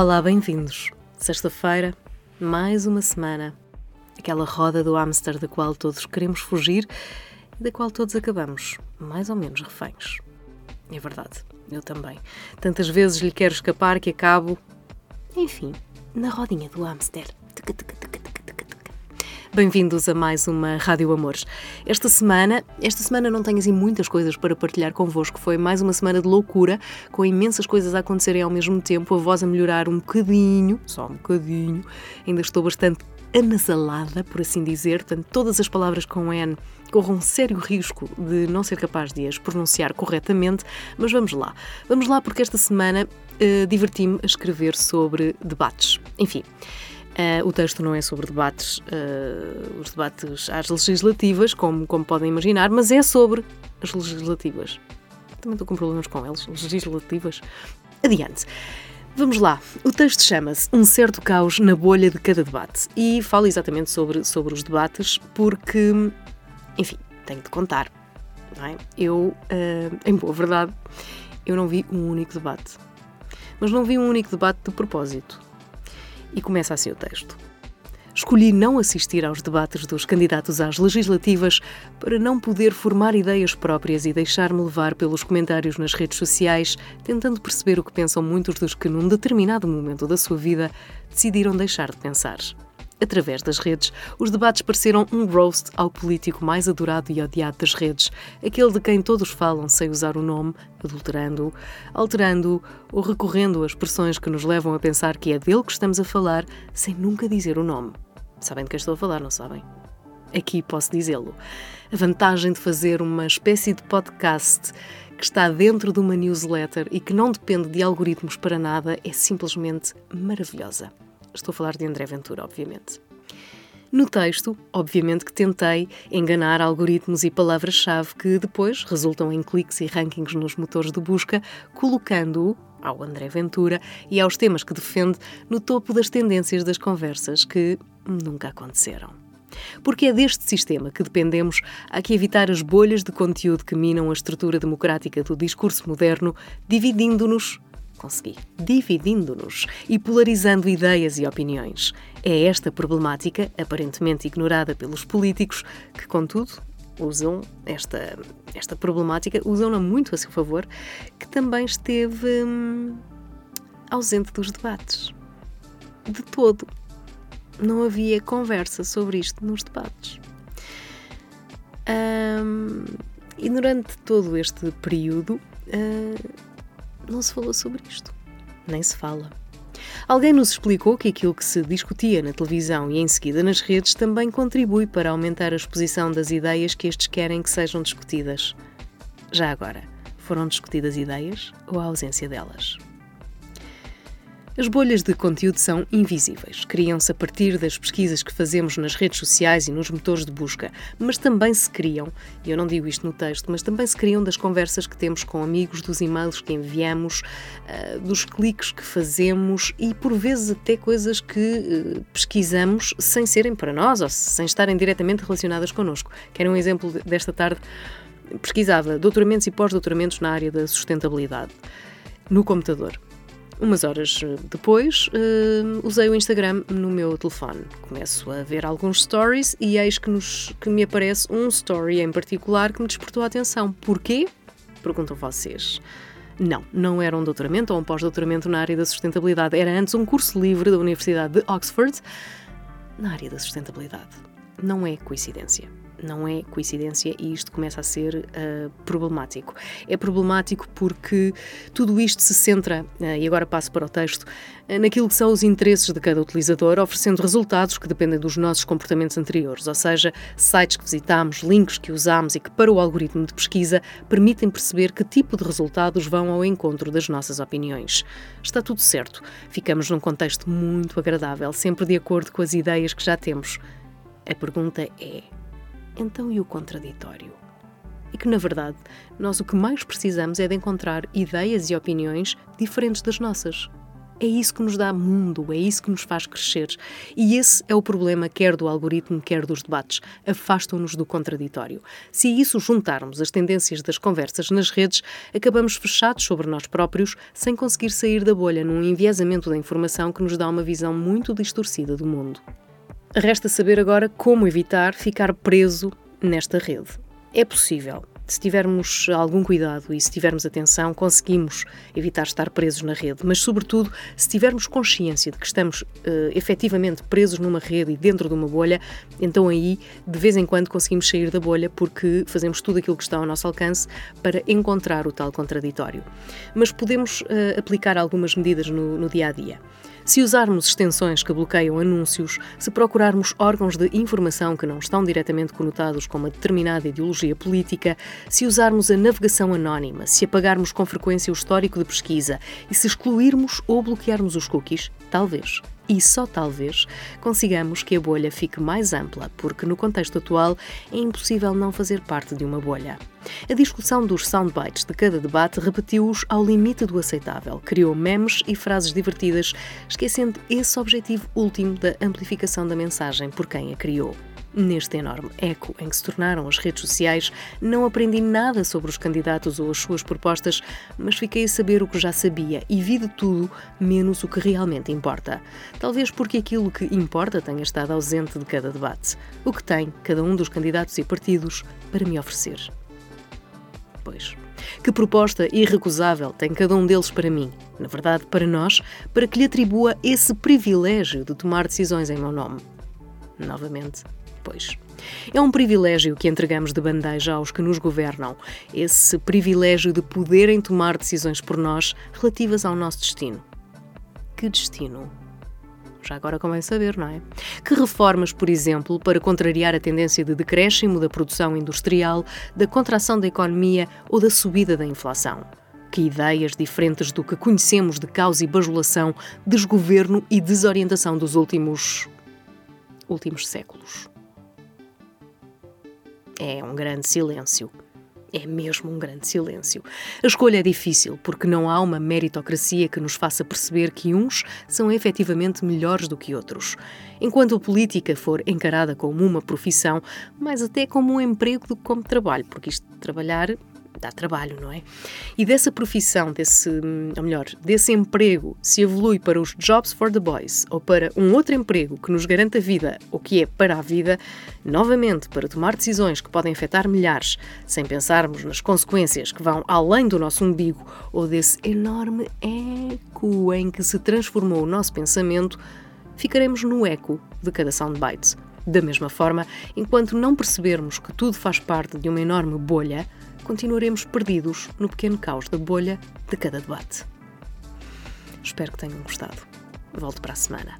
Olá, bem-vindos. Sexta-feira, mais uma semana. Aquela roda do hamster da qual todos queremos fugir e da qual todos acabamos, mais ou menos, reféns. É verdade, eu também. Tantas vezes lhe quero escapar que acabo, enfim, na rodinha do hamster. Tuca, tuca, tuca, Bem-vindos a mais uma Rádio Amores. Esta semana, esta semana não tenho assim muitas coisas para partilhar convosco. Foi mais uma semana de loucura, com imensas coisas a acontecerem ao mesmo tempo, a voz a melhorar um bocadinho, só um bocadinho. Ainda estou bastante anasalada, por assim dizer, portanto, todas as palavras com N corram um sério risco de não ser capaz de as pronunciar corretamente, mas vamos lá. Vamos lá porque esta semana uh, diverti-me a escrever sobre debates. Enfim, Uh, o texto não é sobre debates, uh, os debates às legislativas, como, como podem imaginar, mas é sobre as legislativas. Também estou com problemas com elas, legislativas. Adiante. Vamos lá. O texto chama-se Um certo caos na bolha de cada debate e fala exatamente sobre, sobre os debates porque, enfim, tenho de contar. É? Eu, uh, em boa verdade, eu não vi um único debate. Mas não vi um único debate de propósito e começa assim o texto. Escolhi não assistir aos debates dos candidatos às legislativas para não poder formar ideias próprias e deixar-me levar pelos comentários nas redes sociais, tentando perceber o que pensam muitos dos que, num determinado momento da sua vida, decidiram deixar de pensar. Através das redes, os debates pareceram um roast ao político mais adorado e odiado das redes, aquele de quem todos falam sem usar o nome, adulterando-o, alterando-o ou recorrendo a expressões que nos levam a pensar que é dele que estamos a falar, sem nunca dizer o nome. Sabem de quem estou a falar, não sabem? Aqui posso dizê-lo. A vantagem de fazer uma espécie de podcast que está dentro de uma newsletter e que não depende de algoritmos para nada é simplesmente maravilhosa. Estou a falar de André Ventura, obviamente. No texto, obviamente que tentei enganar algoritmos e palavras-chave que depois resultam em cliques e rankings nos motores de busca, colocando-o, ao André Ventura e aos temas que defende, no topo das tendências das conversas que nunca aconteceram. Porque é deste sistema que dependemos, há que evitar as bolhas de conteúdo que minam a estrutura democrática do discurso moderno, dividindo-nos consegui, dividindo-nos e polarizando ideias e opiniões. É esta problemática, aparentemente ignorada pelos políticos, que, contudo, usam esta, esta problemática, usam-na muito a seu favor, que também esteve hum, ausente dos debates. De todo. Não havia conversa sobre isto nos debates. Hum, e durante todo este período, uh, não se falou sobre isto. Nem se fala. Alguém nos explicou que aquilo que se discutia na televisão e em seguida nas redes também contribui para aumentar a exposição das ideias que estes querem que sejam discutidas. Já agora, foram discutidas ideias ou a ausência delas? As bolhas de conteúdo são invisíveis. Criam-se a partir das pesquisas que fazemos nas redes sociais e nos motores de busca, mas também se criam, e eu não digo isto no texto, mas também se criam das conversas que temos com amigos, dos e-mails que enviamos, uh, dos cliques que fazemos e por vezes até coisas que uh, pesquisamos sem serem para nós ou sem estarem diretamente relacionadas connosco. Quero um exemplo desta tarde. Pesquisava doutoramentos e pós-doutoramentos na área da sustentabilidade no computador Umas horas eh, depois, uh, usei o Instagram no meu telefone. Começo a ver alguns stories e eis que, nos, que me aparece um story em particular que me despertou a atenção. Porquê? Perguntam vocês. Não, não era um doutoramento ou um pós-doutoramento na área da sustentabilidade. Era antes um curso livre da Universidade de Oxford na área da sustentabilidade. Não é coincidência não é coincidência e isto começa a ser uh, problemático. É problemático porque tudo isto se centra, uh, e agora passo para o texto, uh, naquilo que são os interesses de cada utilizador, oferecendo resultados que dependem dos nossos comportamentos anteriores, ou seja, sites que visitamos, links que usamos e que, para o algoritmo de pesquisa, permitem perceber que tipo de resultados vão ao encontro das nossas opiniões. Está tudo certo, ficamos num contexto muito agradável, sempre de acordo com as ideias que já temos. A pergunta é: então e o contraditório? E que, na verdade, nós o que mais precisamos é de encontrar ideias e opiniões diferentes das nossas. É isso que nos dá mundo, é isso que nos faz crescer. E esse é o problema, quer do algoritmo, quer dos debates. Afastam-nos do contraditório. Se isso juntarmos as tendências das conversas nas redes, acabamos fechados sobre nós próprios, sem conseguir sair da bolha num enviesamento da informação que nos dá uma visão muito distorcida do mundo. Resta saber agora como evitar ficar preso nesta rede. É possível. Se tivermos algum cuidado e se tivermos atenção, conseguimos evitar estar presos na rede, mas, sobretudo, se tivermos consciência de que estamos uh, efetivamente presos numa rede e dentro de uma bolha, então aí, de vez em quando, conseguimos sair da bolha porque fazemos tudo aquilo que está ao nosso alcance para encontrar o tal contraditório. Mas podemos uh, aplicar algumas medidas no, no dia a dia. Se usarmos extensões que bloqueiam anúncios, se procurarmos órgãos de informação que não estão diretamente conotados com uma determinada ideologia política, se usarmos a navegação anónima, se apagarmos com frequência o histórico de pesquisa e se excluirmos ou bloquearmos os cookies, talvez e só talvez consigamos que a bolha fique mais ampla, porque no contexto atual é impossível não fazer parte de uma bolha. A discussão dos soundbites de cada debate repetiu-os ao limite do aceitável, criou memes e frases divertidas, esquecendo esse objetivo último da amplificação da mensagem por quem a criou. Neste enorme eco em que se tornaram as redes sociais, não aprendi nada sobre os candidatos ou as suas propostas, mas fiquei a saber o que já sabia e vi de tudo, menos o que realmente importa. Talvez porque aquilo que importa tenha estado ausente de cada debate. O que tem cada um dos candidatos e partidos para me oferecer. Pois. Que proposta irrecusável tem cada um deles para mim? Na verdade, para nós, para que lhe atribua esse privilégio de tomar decisões em meu nome. Novamente, depois. É um privilégio que entregamos de bandeja aos que nos governam, esse privilégio de poderem tomar decisões por nós relativas ao nosso destino. Que destino? Já agora convém saber, não é? Que reformas, por exemplo, para contrariar a tendência de decréscimo da produção industrial, da contração da economia ou da subida da inflação? Que ideias diferentes do que conhecemos de caos e bajulação, desgoverno e desorientação dos últimos. últimos séculos. É um grande silêncio. É mesmo um grande silêncio. A escolha é difícil porque não há uma meritocracia que nos faça perceber que uns são efetivamente melhores do que outros. Enquanto a política for encarada como uma profissão, mais até como um emprego do que como trabalho, porque isto de trabalhar dá trabalho, não é? E dessa profissão, desse, ou melhor, desse emprego, se evolui para os Jobs for the Boys ou para um outro emprego que nos garanta vida, ou que é para a vida, novamente para tomar decisões que podem afetar milhares, sem pensarmos nas consequências que vão além do nosso umbigo ou desse enorme eco em que se transformou o nosso pensamento, ficaremos no eco de cada soundbite. Da mesma forma, enquanto não percebermos que tudo faz parte de uma enorme bolha, continuaremos perdidos no pequeno caos da bolha de cada debate. Espero que tenham gostado. Volto para a semana.